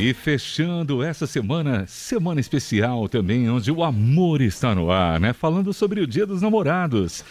E fechando essa semana, semana especial também, onde o amor está no ar, né? Falando sobre o Dia dos Namorados.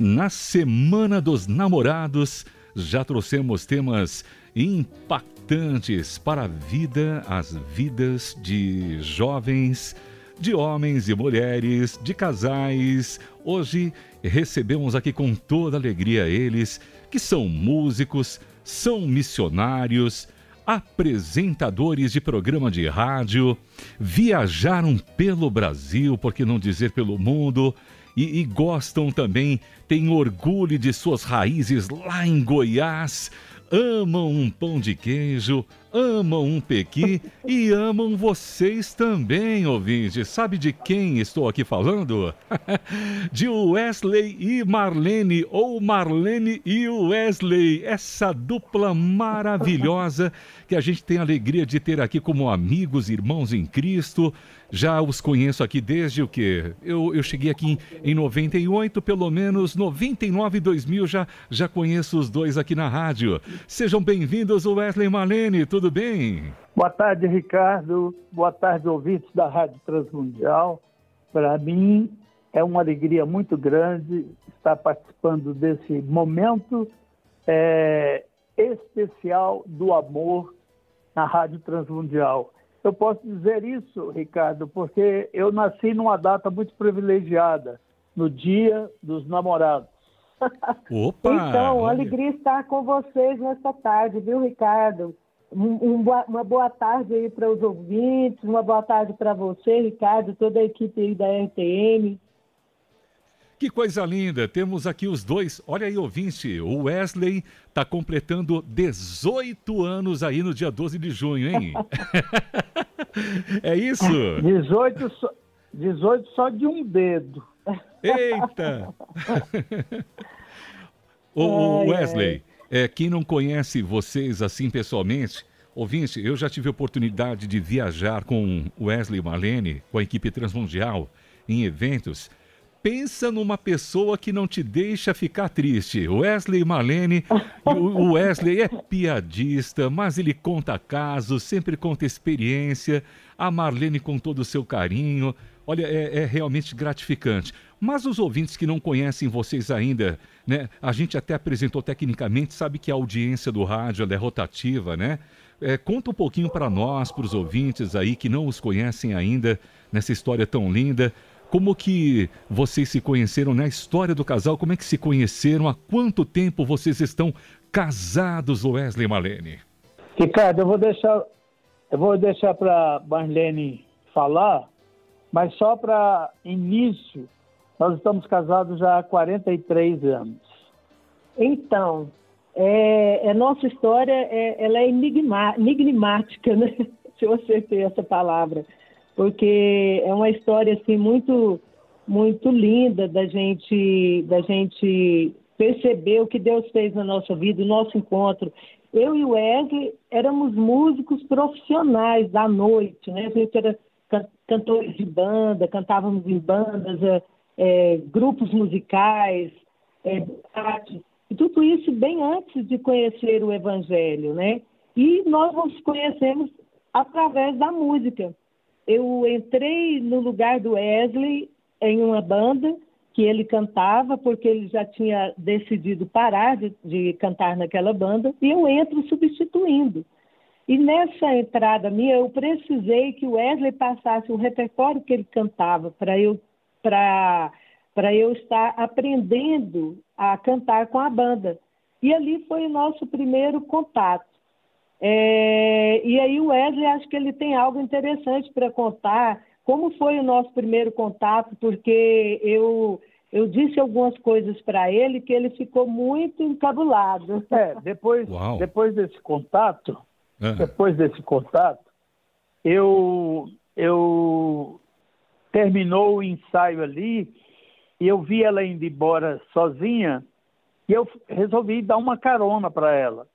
Na Semana dos Namorados, já trouxemos temas impactantes para a vida, as vidas de jovens, de homens e mulheres, de casais. Hoje recebemos aqui com toda alegria eles, que são músicos, são missionários, apresentadores de programa de rádio, viajaram pelo Brasil, por que não dizer pelo mundo, e, e, gostam também, têm orgulho de suas raízes lá em Goiás, amam um pão de queijo, amam um pequi e amam vocês também, ouvintes. Sabe de quem estou aqui falando? de Wesley e Marlene, ou Marlene e Wesley, essa dupla maravilhosa que a gente tem a alegria de ter aqui como amigos, irmãos em Cristo. Já os conheço aqui desde o que? Eu, eu cheguei aqui em, em 98, pelo menos 99 e 2000 já, já conheço os dois aqui na rádio. Sejam bem-vindos, Wesley e Marlene, tudo bem? Boa tarde, Ricardo. Boa tarde, ouvintes da Rádio Transmundial. Para mim é uma alegria muito grande estar participando desse momento é, especial do amor na Rádio Transmundial. Eu posso dizer isso, Ricardo, porque eu nasci numa data muito privilegiada, no Dia dos Namorados. Opa! então, alegria estar com vocês nesta tarde, viu, Ricardo? Um, um, uma boa tarde aí para os ouvintes, uma boa tarde para você, Ricardo, toda a equipe aí da RTM. Que coisa linda! Temos aqui os dois. Olha aí, ouvinte, o Wesley está completando 18 anos aí no dia 12 de junho, hein? é isso? 18 só, 18 só de um dedo. Eita! o Wesley, é, quem não conhece vocês assim pessoalmente, ouvinte, eu já tive a oportunidade de viajar com Wesley Marlene, com a equipe Transmundial, em eventos pensa numa pessoa que não te deixa ficar triste. Wesley Malene, o Wesley é piadista, mas ele conta casos, sempre conta experiência. A Marlene com todo o seu carinho. Olha, é, é, realmente gratificante. Mas os ouvintes que não conhecem vocês ainda, né? A gente até apresentou tecnicamente, sabe que a audiência do rádio é rotativa, né? É, conta um pouquinho para nós, para os ouvintes aí que não os conhecem ainda, nessa história tão linda. Como que vocês se conheceram na história do casal? Como é que se conheceram? Há quanto tempo vocês estão casados, Wesley e Marlene? Ricardo, eu vou deixar, eu vou deixar para Marlene falar, mas só para início, nós estamos casados já há 43 anos. Então, é, a é, nossa história é, ela é enigma, enigmática, né? se eu acertei essa palavra porque é uma história assim muito muito linda da gente da gente perceber o que Deus fez na nossa vida, o nosso encontro. Eu e o Wesley éramos músicos profissionais da noite, né? A gente era cantores de banda, cantávamos em bandas, é, é, grupos musicais, é, e tudo isso bem antes de conhecer o Evangelho, né? E nós nos conhecemos através da música eu entrei no lugar do Wesley em uma banda que ele cantava, porque ele já tinha decidido parar de, de, cantar naquela banda, e eu entro substituindo. E nessa entrada minha, eu precisei que o Wesley passasse o repertório que ele cantava para eu, eu estar aprendendo a cantar com a banda. E ali foi o nosso primeiro contato. É, e aí o Wesley, acho que ele tem algo interessante para contar. Como foi o nosso primeiro contato? Porque eu eu disse algumas coisas para ele que ele ficou muito encabulado. É, depois, depois desse contato, uhum. depois desse contato, eu eu terminou o ensaio ali e eu vi ela indo embora sozinha e eu resolvi dar uma carona para ela.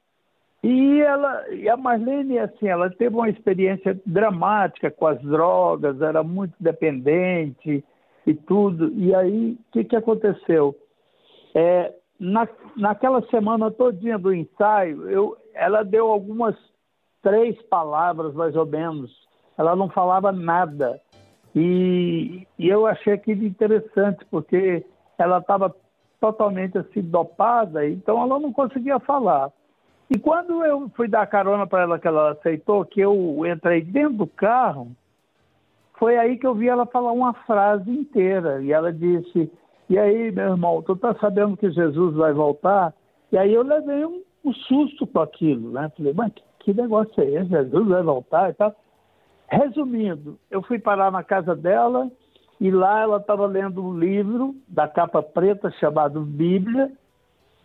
E ela, e a Marlene, assim, ela teve uma experiência dramática com as drogas, era muito dependente e tudo. E aí, o que, que aconteceu? É, na, naquela semana todinha do ensaio, eu, ela deu algumas três palavras, mais ou menos. Ela não falava nada. E, e eu achei aquilo interessante, porque ela estava totalmente assim dopada, então ela não conseguia falar. E quando eu fui dar carona para ela, que ela aceitou, que eu entrei dentro do carro, foi aí que eu vi ela falar uma frase inteira. E ela disse: E aí, meu irmão, tu tá sabendo que Jesus vai voltar? E aí eu levei um, um susto com aquilo, né? Falei, mas que, que negócio é esse? Jesus vai voltar e tal. Resumindo, eu fui parar na casa dela e lá ela estava lendo um livro da capa preta chamado Bíblia,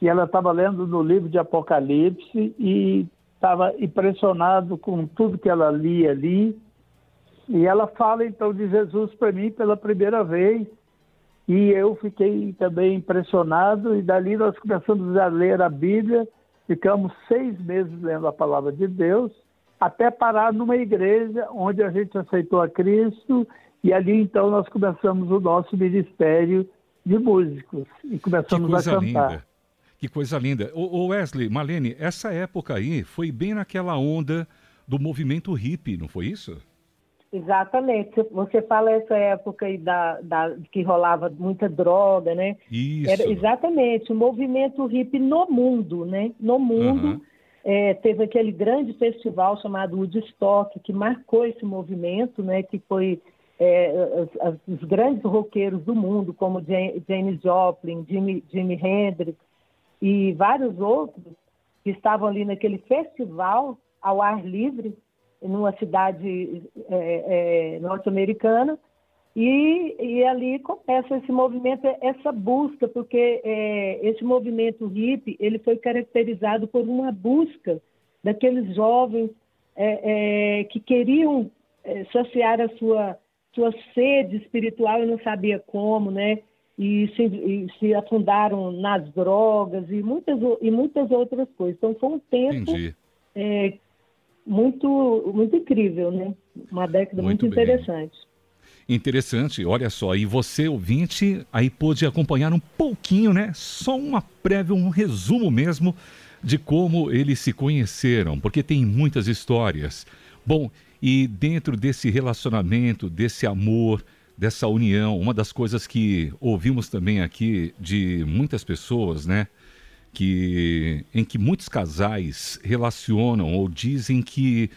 e ela estava lendo no livro de Apocalipse e estava impressionado com tudo que ela lia ali. E ela fala então de Jesus para mim pela primeira vez. E eu fiquei também impressionado, e dali nós começamos a ler a Bíblia, ficamos seis meses lendo a palavra de Deus, até parar numa igreja onde a gente aceitou a Cristo e ali então nós começamos o nosso ministério de músicos e começamos a cantar. Linda. Que coisa linda. O Wesley, Malene, essa época aí foi bem naquela onda do movimento hippie, não foi isso? Exatamente. Você fala essa época aí da, da, que rolava muita droga, né? Isso. Era exatamente o movimento hippie no mundo, né? No mundo. Uhum. É, teve aquele grande festival chamado Woodstock, que marcou esse movimento, né? Que foi é, os, os, grandes roqueiros do mundo, como James Joplin, Jimi, Jimi Hendrix e vários outros, que estavam ali naquele festival ao ar livre, numa cidade é, é, norte-americana, e, e, ali começa esse movimento, essa busca, porque é, esse movimento hippie ele foi caracterizado por uma busca daqueles jovens é, é, que queriam é, saciar a sua sua sede espiritual e não sabia como, né? E se, e se afundaram nas drogas e muitas, e muitas outras coisas. Então foi um tempo é, muito, muito incrível, né? Uma década muito, muito interessante. Interessante, olha só, e você, ouvinte, aí pôde acompanhar um pouquinho, né? Só uma prévia, um resumo mesmo de como eles se conheceram, porque tem muitas histórias. Bom, e dentro desse relacionamento, desse amor, dessa união, uma das coisas que ouvimos também aqui de muitas pessoas, né? Que, em que muitos casais relacionam ou dizem que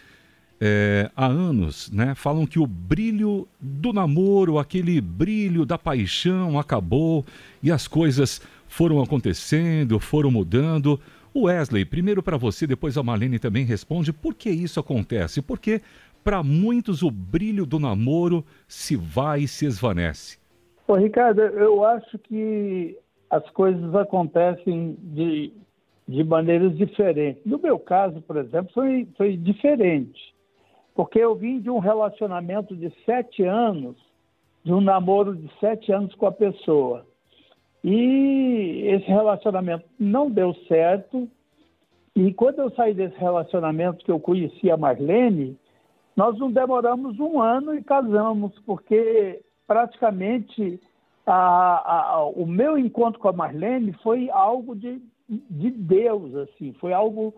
é, há anos, né, falam que o brilho do namoro, aquele brilho da paixão acabou e as coisas foram acontecendo, foram mudando. Wesley, primeiro para você, depois a Marlene também responde por que isso acontece. Porque para muitos o brilho do namoro se vai e se esvanece? Ô, Ricardo, eu acho que as coisas acontecem de, de maneiras diferentes. No meu caso, por exemplo, foi, foi diferente, porque eu vim de um relacionamento de sete anos, de um namoro de sete anos com a pessoa. E esse relacionamento não deu certo. E quando eu saí desse relacionamento que eu conheci a Marlene, nós não demoramos um ano e casamos, porque praticamente a, a, o meu encontro com a Marlene foi algo de, de Deus, assim, foi algo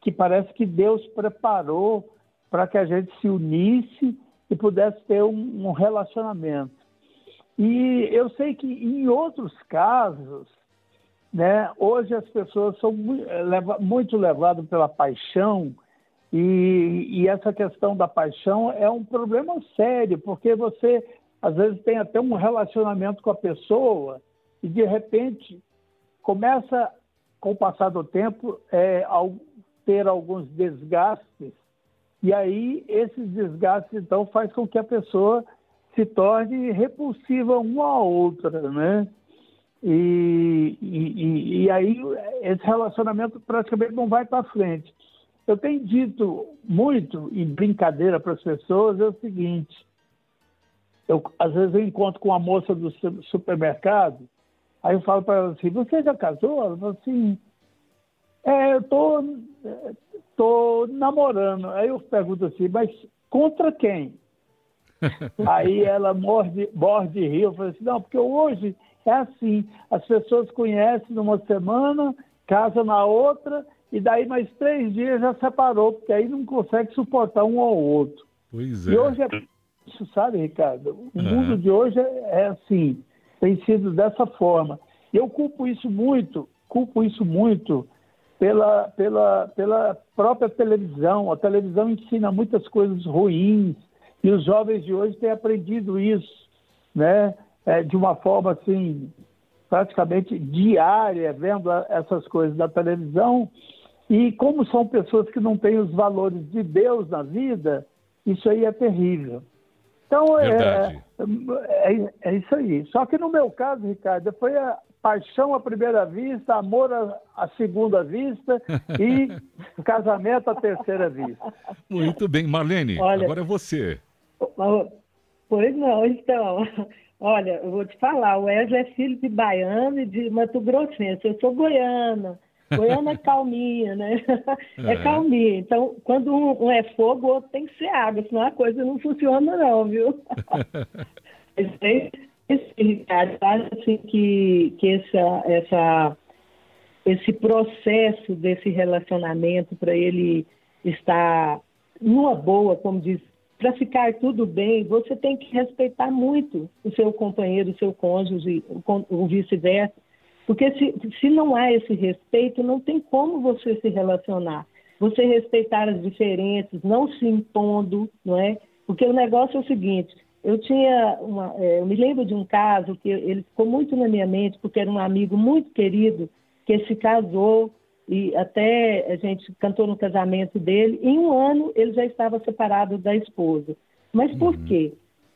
que parece que Deus preparou para que a gente se unisse e pudesse ter um, um relacionamento. E eu sei que em outros casos, né, hoje as pessoas são muito levadas pela paixão e, e, essa questão da paixão é um problema sério, porque você às vezes tem até um relacionamento com a pessoa e de repente começa, com o passar do tempo, é, ter alguns desgastes e aí esses desgastes então faz com que a pessoa se torne repulsiva uma à outra, né? E, e, e aí esse relacionamento praticamente não vai para frente. Eu tenho dito muito, em brincadeira para as pessoas, é o seguinte: eu, às vezes eu encontro com uma moça do supermercado, aí eu falo para ela assim: Você já casou? Ela fala assim: É, eu tô, tô namorando. Aí eu pergunto assim: Mas contra quem? aí ela morde, morde e ri. Eu falo assim: Não, porque hoje é assim: as pessoas conhecem numa semana, casam na outra e daí mais três dias já separou, porque aí não consegue suportar um ao outro. Pois é. E hoje é isso, sabe, Ricardo? O uhum. mundo de hoje é, é assim, tem sido dessa forma. Eu culpo isso muito, culpo isso muito pela, pela, pela própria televisão. A televisão ensina muitas coisas ruins e os jovens de hoje têm aprendido isso, né? É, de uma forma assim, praticamente diária, vendo essas coisas da televisão. E como são pessoas que não têm os valores de Deus na vida, isso aí é terrível. Então, é, é, é, isso aí. Só que no meu caso, Ricardo, foi a, paixão à primeira vista, amor à, à segunda vista e casamento à terceira vista. Muito bem, Marlene, olha, agora é você. Pois não, então, olha, eu vou te falar, o Wesley é filho de baiano e de Mato Grossense, eu sou goiana. Goiânia é calminha, né? É, é calminha. Então, quando um, um, é fogo, o outro tem que ser água, senão a coisa não funciona não, viu? Ricardo, acho assim que, que essa, essa, esse processo desse relacionamento para ele estar numa boa, como diz, para ficar tudo bem, você tem que respeitar muito o seu companheiro, o seu cônjuge, o vice-versa. Porque se, se não há esse respeito, não tem como você se relacionar. Você respeitar as diferenças, não se impondo, não é? Porque o negócio é o seguinte: eu tinha uma, é, eu me lembro de um caso que ele ficou muito na minha mente porque era um amigo muito querido que se casou e até a gente cantou no casamento dele. Em um ano ele já estava separado da esposa. Mas por uhum. quê?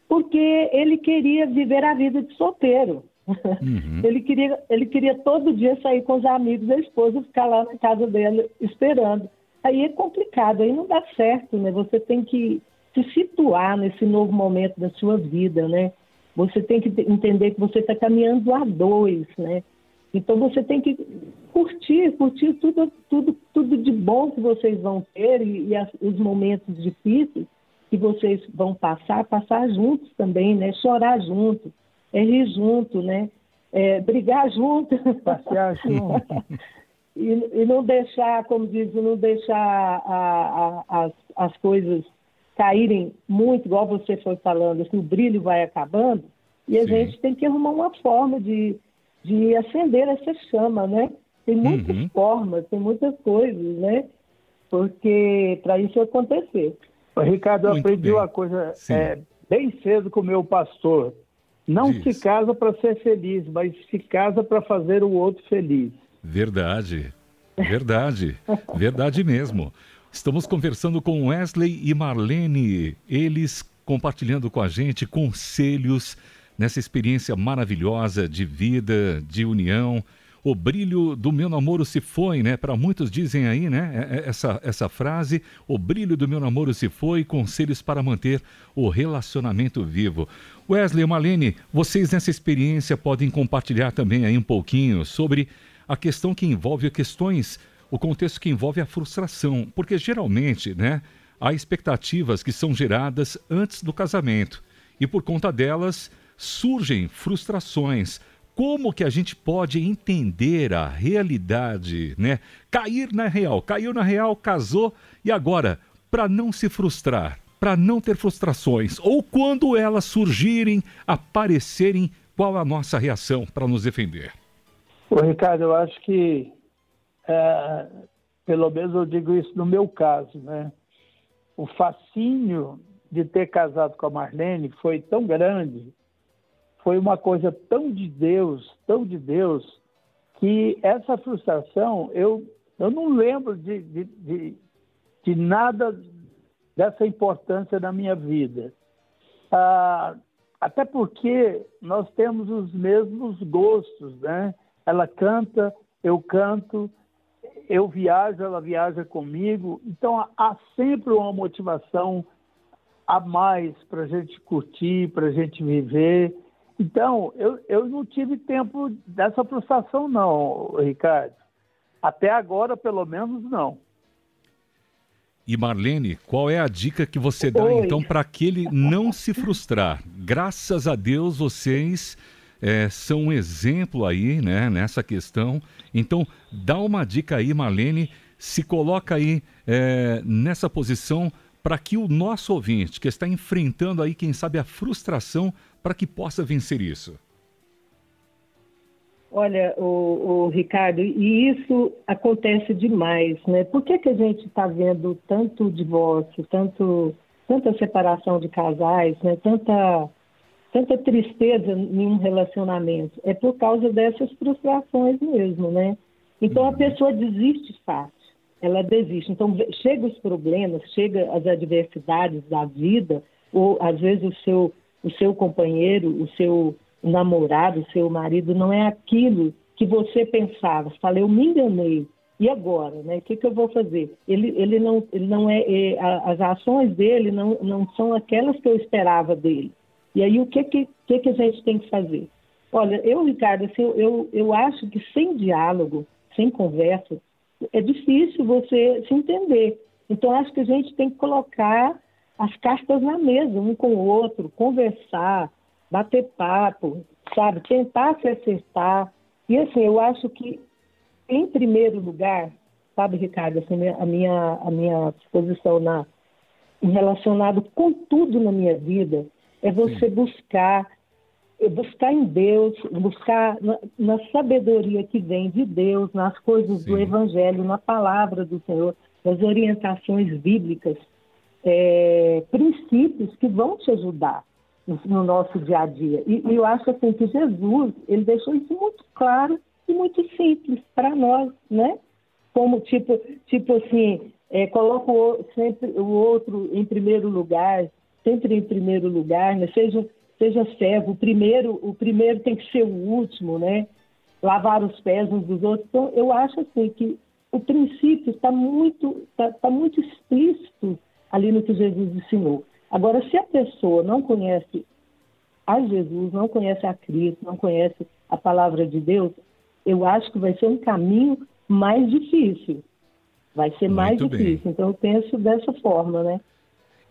Porque ele queria viver a vida de solteiro. Uhum. ele queria ele queria todo dia sair com os amigos da esposa, ficar lá na casa dele esperando. Aí é complicado, aí não dá certo, né? Você tem que se situar nesse novo momento da sua vida, né? Você tem que entender que você está caminhando a dois, né? Então você tem que curtir, curtir tudo, tudo, tudo de bom que vocês vão ter e, e as, os momentos difíceis que vocês vão passar, passar juntos também, né? Chorar junto, é rir junto, né? É, brigar junto, passear junto. e, e, não deixar, como diz, não deixar a, a, as, as coisas caírem muito, igual você foi falando, assim, o brilho vai acabando, e a Sim. gente tem que arrumar uma forma de, de acender essa chama, né? Tem muitas uhum. formas, tem muitas coisas, né? Porque para isso acontecer. Ricardo, eu aprendi bem. uma coisa é, bem cedo com o meu pastor. Não Diz. se casa para ser feliz, mas se casa para fazer o outro feliz. Verdade, verdade, verdade mesmo. Estamos conversando com Wesley e Marlene, eles compartilhando com a gente conselhos nessa experiência maravilhosa de vida, de união. O brilho do meu namoro se foi, né? Para muitos dizem aí, né? É, é, essa, essa frase, o brilho do meu namoro se foi, conselhos para manter o relacionamento vivo. Wesley e Marlene, vocês nessa experiência podem compartilhar também aí um pouquinho sobre a questão que envolve questões o contexto que envolve a frustração, porque geralmente, né, há expectativas que são geradas antes do casamento e por conta delas surgem frustrações. Como que a gente pode entender a realidade, né? Cair na real, caiu na real, casou e agora, para não se frustrar, para não ter frustrações ou quando elas surgirem, aparecerem, qual a nossa reação para nos defender? Ô, Ricardo, eu acho que é, pelo menos eu digo isso no meu caso, né? O fascínio de ter casado com a Marlene foi tão grande, foi uma coisa tão de Deus, tão de Deus, que essa frustração, eu, eu não lembro de, de, de, de nada dessa importância na minha vida. Ah, até porque nós temos os mesmos gostos, né? Ela canta, eu canto, eu viajo, ela viaja comigo, então há sempre uma motivação a mais para a gente curtir, para a gente viver. Então, eu, eu não tive tempo dessa frustração, não, Ricardo. Até agora, pelo menos, não. E Marlene, qual é a dica que você dá, Oi. então, para que ele não se frustrar? Graças a Deus, vocês é, são um exemplo aí, né, nessa questão. Então, dá uma dica aí, Marlene, se coloca aí é, nessa posição para que o nosso ouvinte, que está enfrentando aí, quem sabe, a frustração, para que possa vencer isso? Olha, o, o, Ricardo, e isso acontece demais, né? Por que, que a gente está vendo tanto divórcio, tanto, tanta separação de casais, né? Tanta, tanta tristeza em um relacionamento? É por causa dessas frustrações mesmo, né? Então a uhum. pessoa desiste fácil ela desiste. Então, chega os problemas, chega as adversidades da vida, ou às vezes o seu, o seu companheiro, o seu namorado, o seu marido não é aquilo que você pensava. Você fala, eu me enganei. E agora, né? O que, que eu vou fazer? Ele, ele não, ele não é, é, as ações dele não, não são aquelas que eu esperava dele. E aí o que que, que, que a gente tem que fazer? Olha, eu, Ricardo, assim, eu, eu acho que sem diálogo, sem conversa, é difícil você se entender. Então, acho que a gente tem que colocar as cartas na mesa, um com o outro, conversar, bater papo, sabe? Tentar se acertar. E, assim, eu acho que, em primeiro lugar, sabe, Ricardo, assim, a minha, a minha posição na, relacionado com tudo na minha vida é você Sim. buscar buscar em Deus, buscar na, na, sabedoria que vem de Deus, nas coisas Sim. do Evangelho, na palavra do Senhor, nas orientações bíblicas, é, princípios que vão te ajudar no, no nosso dia a dia. E, e, eu acho assim que Jesus ele deixou isso muito claro e muito simples para nós, né? Como tipo, tipo assim, é, coloca o, sempre o outro em primeiro lugar, sempre em primeiro lugar, né? Seja seja servo. O primeiro, o primeiro tem que ser o último, né? Lavar os pés uns dos outros. Então, eu acho assim que o princípio está muito, está, tá muito explícito ali no que Jesus ensinou. Agora, se a pessoa não conhece a Jesus, não conhece a Cristo, não conhece a palavra de Deus, eu acho que vai ser um caminho mais difícil. Vai ser Muito mais difícil. Bem. Então, eu penso dessa forma, né?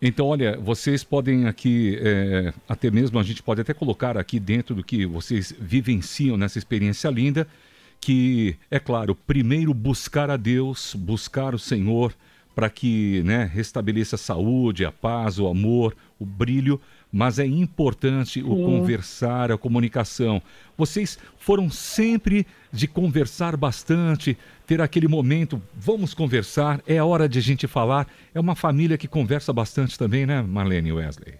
Então, olha, vocês podem aqui, é, até mesmo a gente pode até colocar aqui dentro do que vocês vivenciam nessa experiência linda, que, é claro, primeiro buscar a Deus, buscar o Senhor, para que né, restabeleça a saúde, a paz, o amor, o brilho, mas é importante o conversar, a comunicação. Vocês foram sempre de conversar bastante, ter aquele momento, vamos conversar, é hora de a gente falar. É uma família que conversa bastante também, né, Marlene Wesley?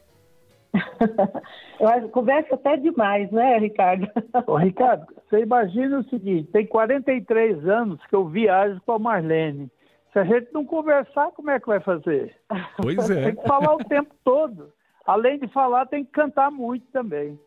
Eu acho, conversa até demais, né, Ricardo? Ô, Ricardo, você imagina o seguinte: tem 43 anos que eu viajo com a Marlene. Se a gente não conversar, como é que vai fazer? Pois é. Tem que falar o tempo todo. Além de falar, tem que cantar muito também.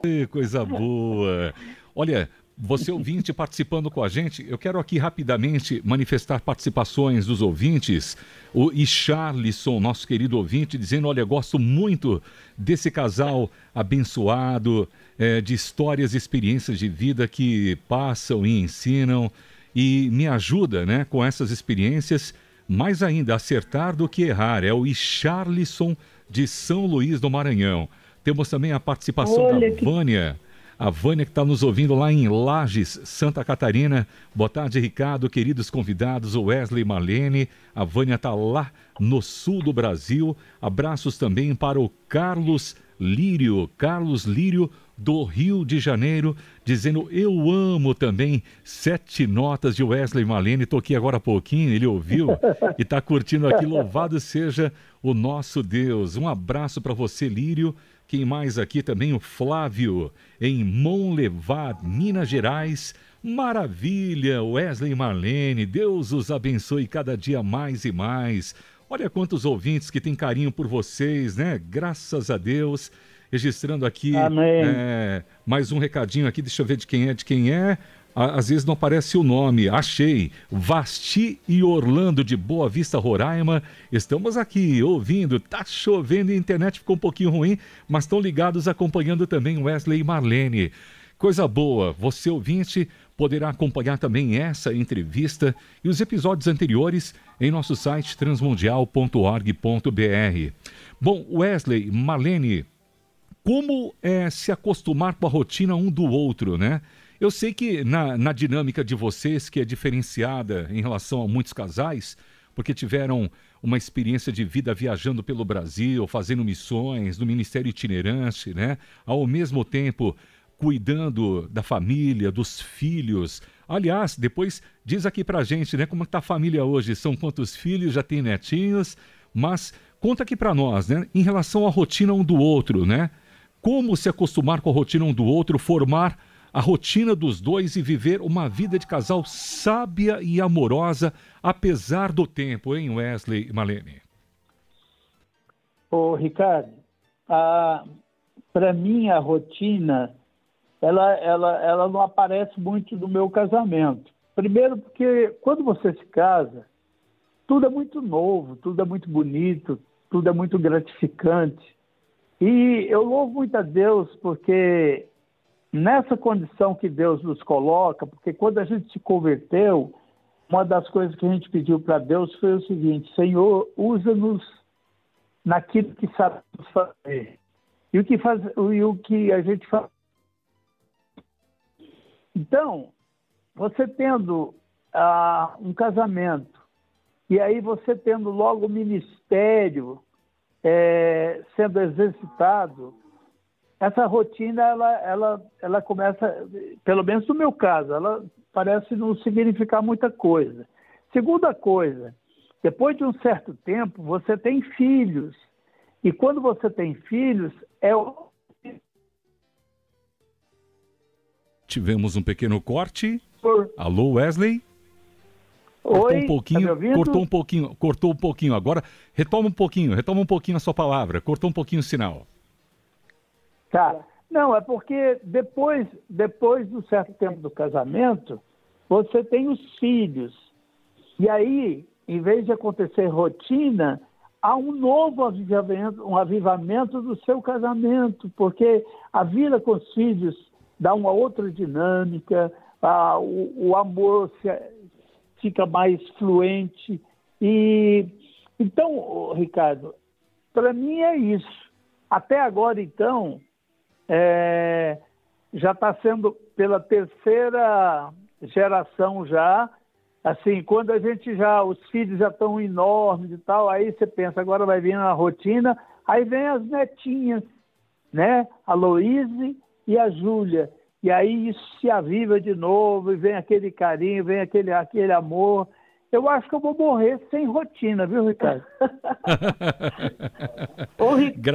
Que coisa boa. Olha, você ouvinte participando com a gente, eu quero aqui rapidamente manifestar participações dos ouvintes. O Charlison, nosso querido ouvinte, dizendo: Olha, gosto muito desse casal abençoado, é, de histórias e experiências de vida que passam e ensinam e me ajuda né, com essas experiências, mais ainda acertar do que errar. É o Charlison de São Luís do Maranhão. Temos também a participação Olha da que... Vânia. A Vânia que está nos ouvindo lá em Lages, Santa Catarina. Boa tarde, Ricardo, queridos convidados, Wesley Malene. A Vânia está lá no sul do Brasil. Abraços também para o Carlos Lírio. Carlos Lírio do Rio de Janeiro, dizendo eu amo também Sete Notas de Wesley Malene. Toquei agora há pouquinho, ele ouviu e está curtindo aqui. Louvado seja o nosso Deus. Um abraço para você, Lírio. Quem mais aqui também? O Flávio, em Monlevar, Minas Gerais. Maravilha, Wesley Marlene, Deus os abençoe cada dia mais e mais. Olha quantos ouvintes que têm carinho por vocês, né? Graças a Deus registrando aqui é, mais um recadinho aqui, deixa eu ver de quem é, de quem é. Às vezes não aparece o nome. Achei. Vasti e Orlando de Boa Vista, Roraima. Estamos aqui ouvindo. Tá chovendo e a internet ficou um pouquinho ruim, mas estão ligados acompanhando também Wesley e Marlene. Coisa boa, você ouvinte poderá acompanhar também essa entrevista e os episódios anteriores em nosso site transmundial.org.br. Bom, Wesley, Marlene, como é, se acostumar com a rotina um do outro, né? Eu sei que na, na dinâmica de vocês, que é diferenciada em relação a muitos casais, porque tiveram uma experiência de vida viajando pelo Brasil, fazendo missões no Ministério Itinerante, né? Ao mesmo tempo cuidando da família, dos filhos. Aliás, depois diz aqui pra gente, né, como está a família hoje? São quantos filhos? Já tem netinhos? Mas conta aqui para nós, né, em relação à rotina um do outro, né? Como se acostumar com a rotina um do outro, formar a rotina dos dois e viver uma vida de casal sábia e amorosa, apesar do tempo, hein, Wesley e Malene? Ô, Ricardo, para mim a rotina, ela, ela, ela não aparece muito no meu casamento. Primeiro porque quando você se casa, tudo é muito novo, tudo é muito bonito, tudo é muito gratificante. E eu louvo muito a Deus porque nessa condição que Deus nos coloca, porque quando a gente se converteu, uma das coisas que a gente pediu para Deus foi o seguinte: Senhor, usa-nos naquilo que sabemos fazer. E o que, faz, e o que a gente faz. Então, você tendo ah, um casamento, e aí você tendo logo o ministério é, sendo exercitado, essa rotina ela, ela, ela começa, pelo menos no meu caso, ela parece não significar muita coisa. Segunda coisa, depois de um certo tempo, você tem filhos. E quando você tem filhos, é o. Tivemos um pequeno corte. Por... Alô, Wesley? Cortou Oi, um pouquinho, tá cortou um pouquinho, cortou um pouquinho. Agora retoma um pouquinho, retoma um pouquinho a sua palavra. Cortou um pouquinho o sinal. Tá. Não, é porque depois, depois do certo tempo do casamento, você tem os filhos. E aí, em vez de acontecer rotina, há um novo avivamento, um avivamento do seu casamento, porque a vida com os filhos dá uma outra dinâmica, a, o, o, amor se, fica mais fluente. E então, Ricardo, para mim é isso. Até agora, então, é, já está sendo pela terceira geração já. Assim, quando a gente já, os filhos já estão enormes e tal, aí você pensa, agora vai vir a rotina, aí vem as netinhas, né? A Louise e a Júlia. E aí isso se aviva de novo, e vem aquele carinho, vem aquele, aquele amor. Eu acho que eu vou morrer sem rotina, viu, Ricardo? ô,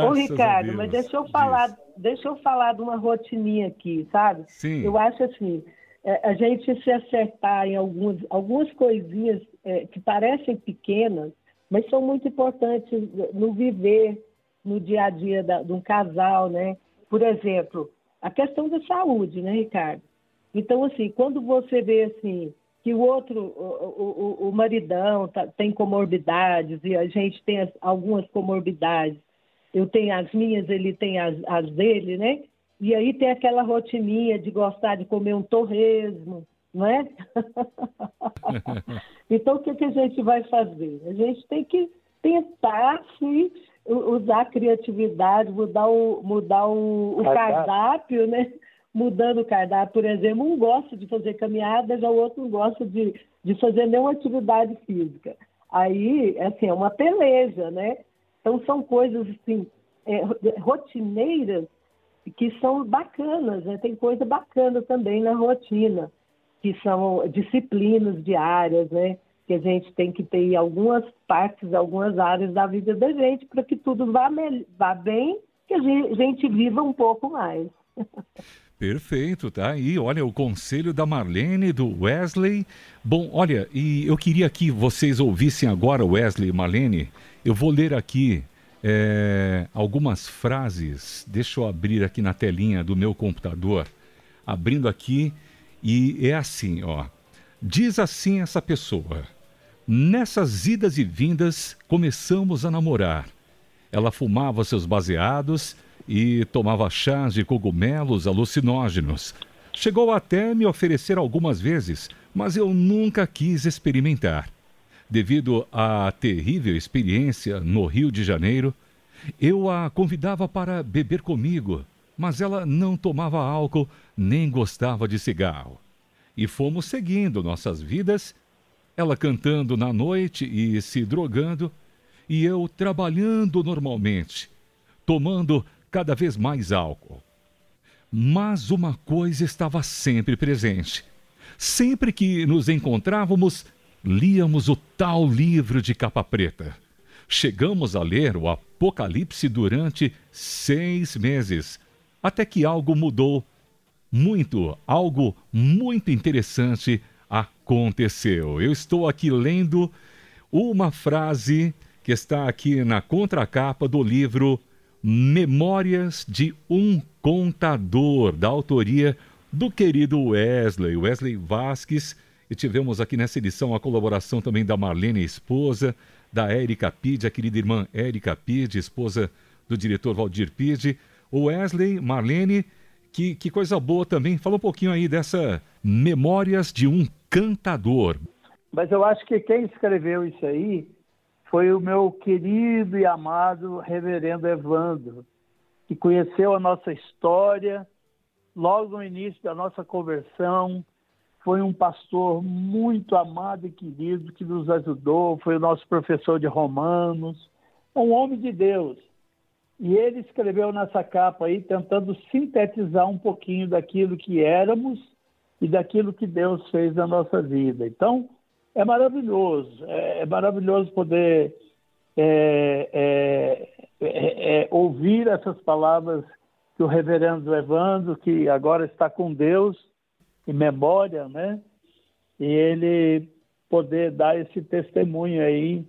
ô, Ricardo, mas deixa eu falar, deixa eu falar de uma rotininha aqui, sabe? Sim. Eu acho assim, é, a gente se acertar em algumas, algumas coisinhas é, que parecem pequenas, mas são muito importantes no viver, no dia a dia da, de um casal, né? Por exemplo, a questão da saúde, né, Ricardo? Então, assim, quando você vê assim, que o outro, o, o, o maridão tá, tem comorbidades e a gente tem as, algumas comorbidades. Eu tenho as minhas, ele tem as, as dele, né? E aí tem aquela rotininha de gostar de comer um torresmo, não é? então, o que, que a gente vai fazer? A gente tem que tentar se usar a criatividade, mudar o, mudar o, o cardápio, né? mudando o cardápio, por exemplo, um gosta de fazer caminhada, já o outro não gosta de, de fazer nenhuma atividade física. Aí, assim, é uma peleja, né? Então, são coisas, assim, é, rotineiras que são bacanas, né? Tem coisa bacana também na rotina, que são disciplinas diárias, né? Que a gente tem que ter algumas partes, algumas áreas da vida da gente, para que tudo vá, vá bem, que a gente, a gente viva um pouco mais. Perfeito, tá aí. Olha, o conselho da Marlene, do Wesley. Bom, olha, e eu queria que vocês ouvissem agora Wesley e Marlene. Eu vou ler aqui é, algumas frases. Deixa eu abrir aqui na telinha do meu computador. Abrindo aqui, e é assim, ó. Diz assim essa pessoa: Nessas idas e vindas, começamos a namorar. Ela fumava seus baseados e tomava chás de cogumelos alucinógenos. Chegou até me oferecer algumas vezes, mas eu nunca quis experimentar. Devido à terrível experiência no Rio de Janeiro, eu a convidava para beber comigo, mas ela não tomava álcool nem gostava de cigarro. E fomos seguindo nossas vidas, ela cantando na noite e se drogando, e eu trabalhando normalmente, tomando cada vez mais álcool. Mas uma coisa estava sempre presente. Sempre que nos encontrávamos, líamos o tal livro de capa preta. Chegamos a ler o Apocalipse durante seis meses, até que algo mudou. Muito, algo muito interessante aconteceu. Eu estou aqui lendo uma frase que está aqui na contracapa do livro Memórias de um Contador, da autoria do querido Wesley, Wesley Vasques. E tivemos aqui nessa edição a colaboração também da Marlene, esposa, da Érica Pide, a querida irmã Érica Pide, esposa do diretor Valdir Pide. O Wesley, Marlene, que, que coisa boa também. Fala um pouquinho aí dessa Memórias de um Cantador. Mas eu acho que quem escreveu isso aí foi o meu querido e amado reverendo Evandro, que conheceu a nossa história logo no início da nossa conversão. Foi um pastor muito amado e querido que nos ajudou, foi o nosso professor de Romanos, um homem de Deus. E ele escreveu nessa capa aí, tentando sintetizar um pouquinho daquilo que éramos e daquilo que Deus fez na nossa vida. Então, é maravilhoso, é, é maravilhoso poder é, é, é, é, ouvir essas palavras que o reverendo Evandro, que agora está com Deus, em memória, né? E ele poder dar esse testemunho aí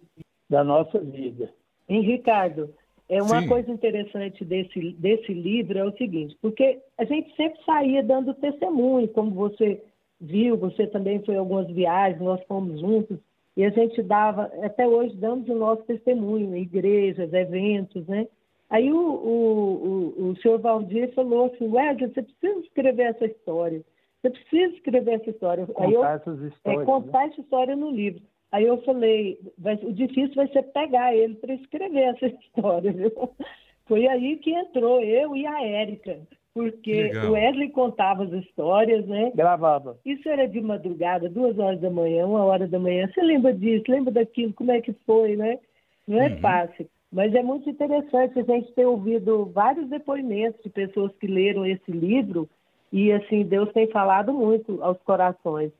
da nossa vida. Em Ricardo, é uma Sim. coisa interessante desse, desse livro é o seguinte, porque a gente sempre saía dando testemunho, como você viu, você também foi em algumas viagens, nós fomos juntos, e a gente dava, até hoje damos o nosso testemunho em igrejas, eventos, né? Aí o, o, o, o senhor Valdir falou assim, Wesley, você precisa escrever essa história, você precisa escrever essa história. Contar Aí eu, essas histórias. É, contar né? essa história no livro. Aí eu falei, vai, o difícil vai ser pegar ele para escrever essa história, viu? Foi aí que entrou eu e a Érica porque Legal. o Wesley contava as histórias, né? Gravava. Isso era de madrugada, duas horas da manhã, uma hora da manhã. Você lembra disso? Lembra daquilo? Como é que foi, né? Não é uhum. fácil. Mas é muito interessante a gente ter ouvido vários depoimentos de pessoas que leram esse livro e, assim, Deus tem falado muito aos corações.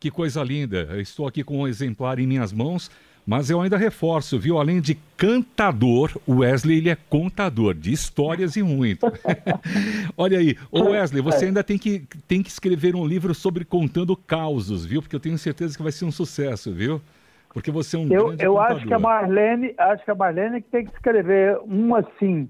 Que coisa linda! Eu estou aqui com um exemplar em minhas mãos mas eu ainda reforço, viu? Além de cantador, o Wesley ele é contador de histórias e muito. Olha aí, o Wesley, você ainda tem que, tem que escrever um livro sobre contando causos, viu? Porque eu tenho certeza que vai ser um sucesso, viu? Porque você é um eu, grande Eu contador. acho que a Marlene, acho que a Marlene que tem que escrever um assim,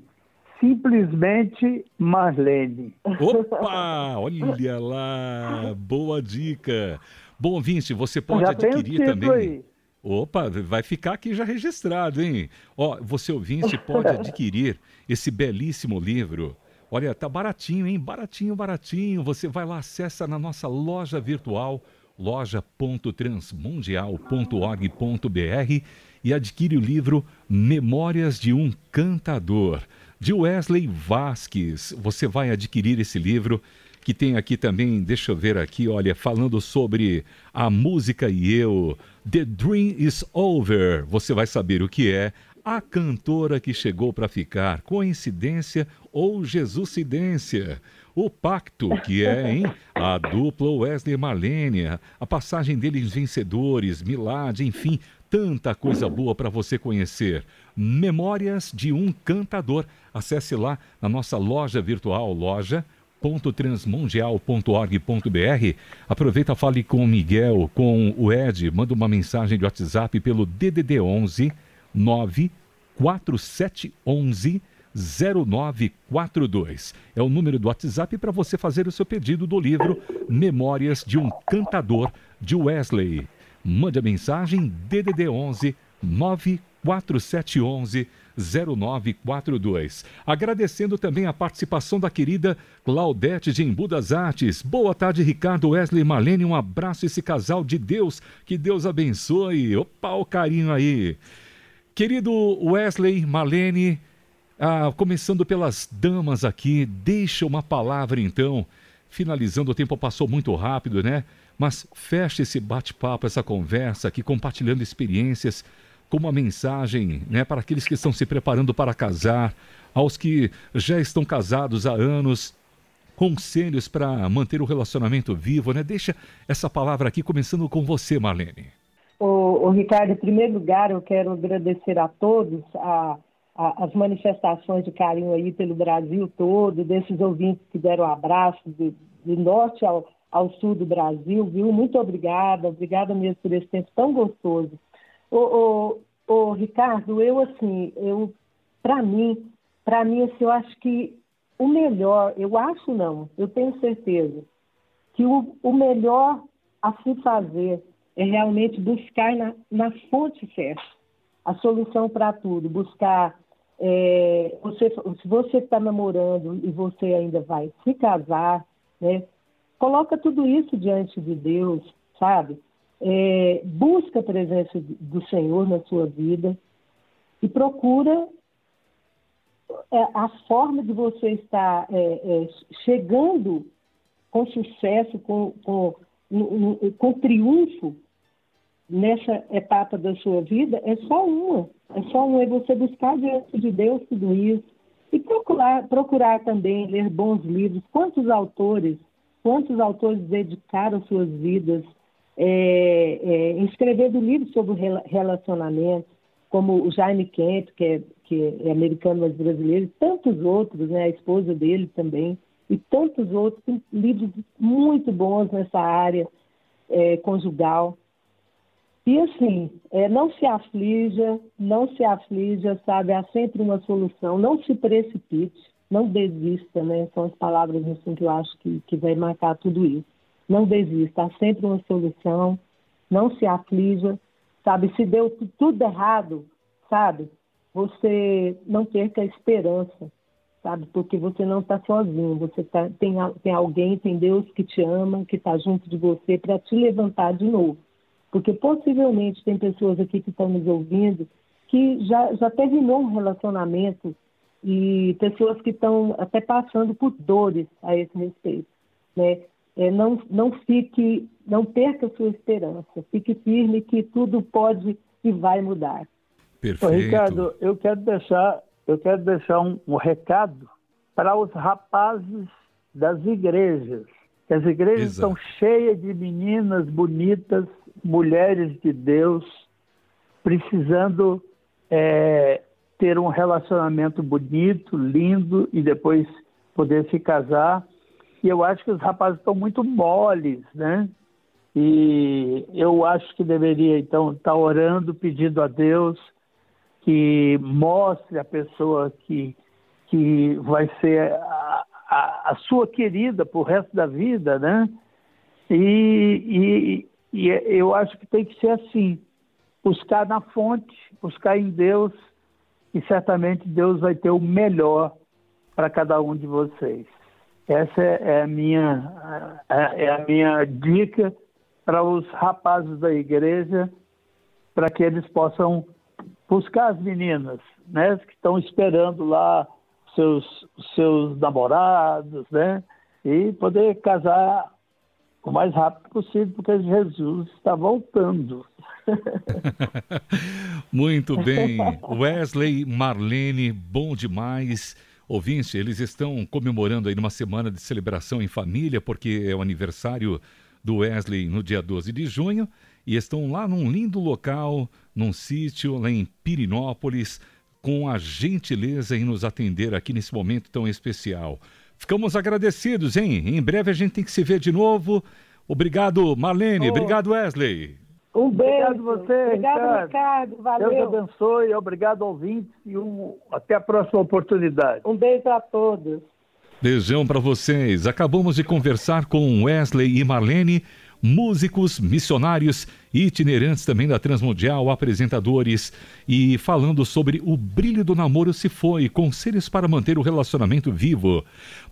simplesmente Marlene. Opa, olha lá, boa dica. Bom, Vinci, você pode Já adquirir também. Aí. Opa, vai ficar aqui já registrado, hein? Ó, você ouvinte pode adquirir esse belíssimo livro. Olha, tá baratinho, hein? Baratinho, baratinho. Você vai lá, acessa na nossa loja virtual, loja.transmundial.org.br e adquire o livro Memórias de um Cantador, de Wesley Vasques. Você vai adquirir esse livro que tem aqui também, deixa eu ver aqui, olha, falando sobre a música e eu. The Dream is Over. Você vai saber o que é. A cantora que chegou para ficar, coincidência ou Jesuscidência? O pacto, que é, hein? A dupla Wesley Marlene, a passagem deles vencedores, Milad, enfim, tanta coisa boa para você conhecer. Memórias de um Cantador. Acesse lá na nossa loja virtual, loja www.transmundial.org.br. Aproveita, fale com o Miguel, com o Ed, manda uma mensagem de WhatsApp pelo DDD 11 94711 0942. É o número do WhatsApp para você fazer o seu pedido do livro Memórias de um Cantador de Wesley. Mande a mensagem DDD 11 94711 0942. Agradecendo também a participação da querida Claudete de Embu das Artes. Boa tarde, Ricardo Wesley Malene. Um abraço esse casal de Deus. Que Deus abençoe. Opa, o carinho aí. Querido Wesley Malene, Ah, começando pelas damas aqui, deixa uma palavra então. Finalizando, o tempo passou muito rápido, né? Mas feche esse bate-papo, essa conversa aqui, compartilhando experiências, com uma mensagem né, para aqueles que estão se preparando para casar, aos que já estão casados há anos, conselhos para manter o relacionamento vivo, né? Deixa essa palavra aqui, começando com você, Marlene. O, Ricardo, em primeiro lugar, eu quero agradecer a todos a, a, as manifestações de carinho aí pelo Brasil todo, desses ouvintes que deram um abraço do norte ao, ao sul do Brasil, viu? Muito obrigada, obrigada mesmo por esse tempo tão gostoso. O Ricardo, eu assim, eu, para mim, para mim, assim, eu acho que o melhor, eu acho não, eu tenho certeza, que o, o melhor a se fazer é realmente buscar na, na fonte certa a solução para tudo, buscar é, você, se você está namorando e você ainda vai se casar, né, coloca tudo isso diante de Deus, sabe? É, busca a presença do Senhor na sua vida e procura é, a forma de você estar é, é, chegando com sucesso, com, com, com triunfo nessa etapa da sua vida é só uma. É só uma. É você buscar diante de Deus tudo isso. E procurar, procurar também ler bons livros. Quantos autores, quantos autores dedicaram suas vidas é, é, escrevendo livros sobre relacionamento, como o Jaime Kemp, que é que é americano, mas brasileiro, e tantos outros, né, a esposa dele também, e tantos outros, tem livros muito bons nessa área é, conjugal. E assim, é, não se aflija, não se aflija, sabe? Há sempre uma solução. Não se precipite, não desista, né? São as palavras assim, que eu acho que, que vai marcar tudo isso. Não desista, há sempre uma solução. Não se aflija, sabe? Se deu tudo errado, sabe? você não perca a esperança, sabe? Porque você não está sozinho, você tá, tem, tem alguém, tem Deus que te ama, que está junto de você para te levantar de novo. Porque possivelmente tem pessoas aqui que estão nos ouvindo que já, já terminou um relacionamento e pessoas que estão até passando por dores a esse respeito, né? É, não, não fique, não perca sua esperança, fique firme que tudo pode e vai mudar. Perfeito. Ricardo, eu quero deixar, eu quero deixar um, um recado para os rapazes das igrejas. As igrejas Exato. estão cheias de meninas bonitas, mulheres de Deus, precisando é, ter um relacionamento bonito, lindo e depois poder se casar. E eu acho que os rapazes estão muito moles, né? E eu acho que deveria, então, estar orando, pedindo a Deus que mostre a pessoa que, que vai ser a, a, a sua querida por resto da vida, né? E, e, e eu acho que tem que ser assim, buscar na fonte, buscar em Deus, e certamente Deus vai ter o melhor para cada um de vocês. Essa é a minha, é a minha dica para os rapazes da igreja, para que eles possam buscar as meninas, né, que estão esperando lá seus seus namorados, né, e poder casar o mais rápido possível, porque Jesus está voltando. Muito bem. Wesley, Marlene, bom demais. Ouvinte, eles estão comemorando aí numa semana de celebração em família, porque é o aniversário do Wesley no dia 12 de junho e estão lá num lindo local, num sítio lá em Pirinópolis, com a gentileza em nos atender aqui nesse momento tão especial. Ficamos agradecidos, hein? Em breve a gente tem que se ver de novo. Obrigado, Marlene. Oh. Obrigado, Wesley. Um beijo. Obrigado você, Obrigado, Ricardo. Ricardo. Valeu. Deus abençoe. Obrigado, ouvintes. E um... até a próxima oportunidade. Um beijo a todos. Beijão para vocês. Acabamos de conversar com Wesley e Marlene músicos, missionários itinerantes também da Transmundial, apresentadores e falando sobre o brilho do namoro se foi, conselhos para manter o relacionamento vivo.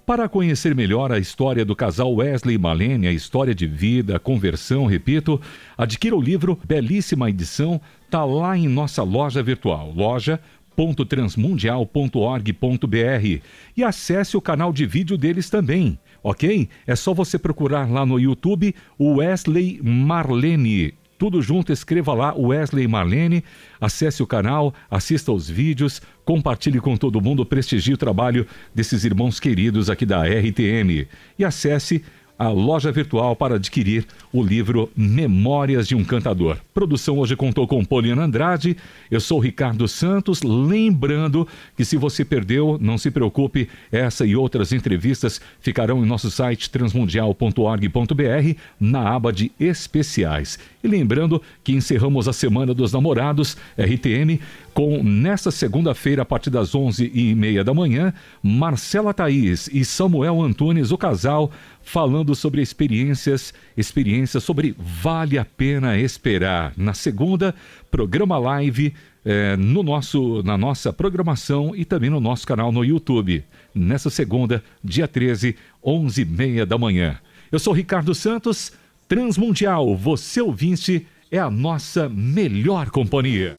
Para conhecer melhor a história do casal Wesley e Malene, a história de vida, conversão, repito, adquira o livro, belíssima edição, tá lá em nossa loja virtual, loja www.transmundial.org.br e acesse o canal de vídeo deles também, ok? É só você procurar lá no YouTube Wesley Marlene. Tudo junto, escreva lá Wesley Marlene, acesse o canal, assista os vídeos, compartilhe com todo mundo, prestigie o trabalho desses irmãos queridos aqui da RTM e acesse a loja virtual para adquirir o livro Memórias de um Cantador. Produção hoje contou com Poliana Andrade, eu sou Ricardo Santos, lembrando que se você perdeu, não se preocupe, essa e outras entrevistas ficarão em nosso site transmundial.org.br na aba de especiais. E lembrando que encerramos a Semana dos Namorados, RTM, com nesta segunda-feira, a partir das 11h30 da manhã, Marcela Thaís e Samuel Antunes, o casal, falando sobre experiências, experiências sobre Vale a Pena Esperar. Na segunda, programa live é, no nosso, na nossa programação e também no nosso canal no YouTube. Nessa segunda, dia 13, 11h30 da manhã. Eu sou Ricardo Santos, Transmundial, você ouvinte, é a nossa melhor companhia.